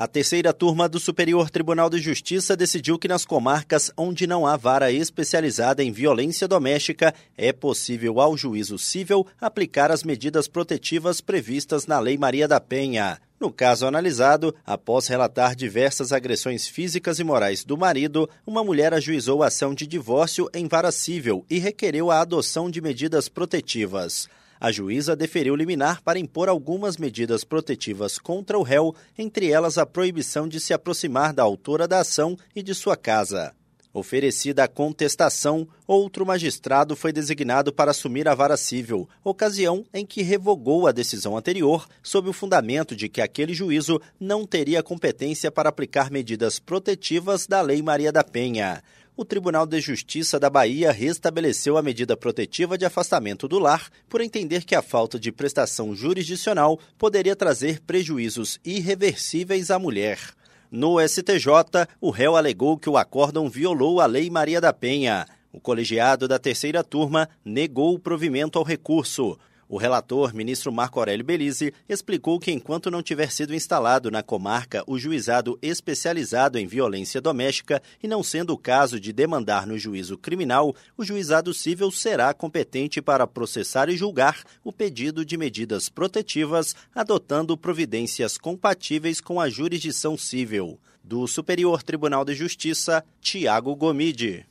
A terceira turma do Superior Tribunal de Justiça decidiu que nas comarcas onde não há vara especializada em violência doméstica, é possível ao juízo civil aplicar as medidas protetivas previstas na Lei Maria da Penha. No caso analisado, após relatar diversas agressões físicas e morais do marido, uma mulher ajuizou ação de divórcio em vara civil e requereu a adoção de medidas protetivas a juíza deferiu liminar para impor algumas medidas protetivas contra o réu, entre elas a proibição de se aproximar da autora da ação e de sua casa. Oferecida a contestação, outro magistrado foi designado para assumir a vara civil, ocasião em que revogou a decisão anterior, sob o fundamento de que aquele juízo não teria competência para aplicar medidas protetivas da Lei Maria da Penha o Tribunal de Justiça da Bahia restabeleceu a medida protetiva de afastamento do lar por entender que a falta de prestação jurisdicional poderia trazer prejuízos irreversíveis à mulher. No STJ, o réu alegou que o acórdão violou a Lei Maria da Penha. O colegiado da terceira turma negou o provimento ao recurso. O relator, ministro Marco Aurélio Belize, explicou que enquanto não tiver sido instalado na comarca o juizado especializado em violência doméstica e não sendo o caso de demandar no juízo criminal, o juizado civil será competente para processar e julgar o pedido de medidas protetivas, adotando providências compatíveis com a jurisdição civil. Do Superior Tribunal de Justiça, Tiago Gomide.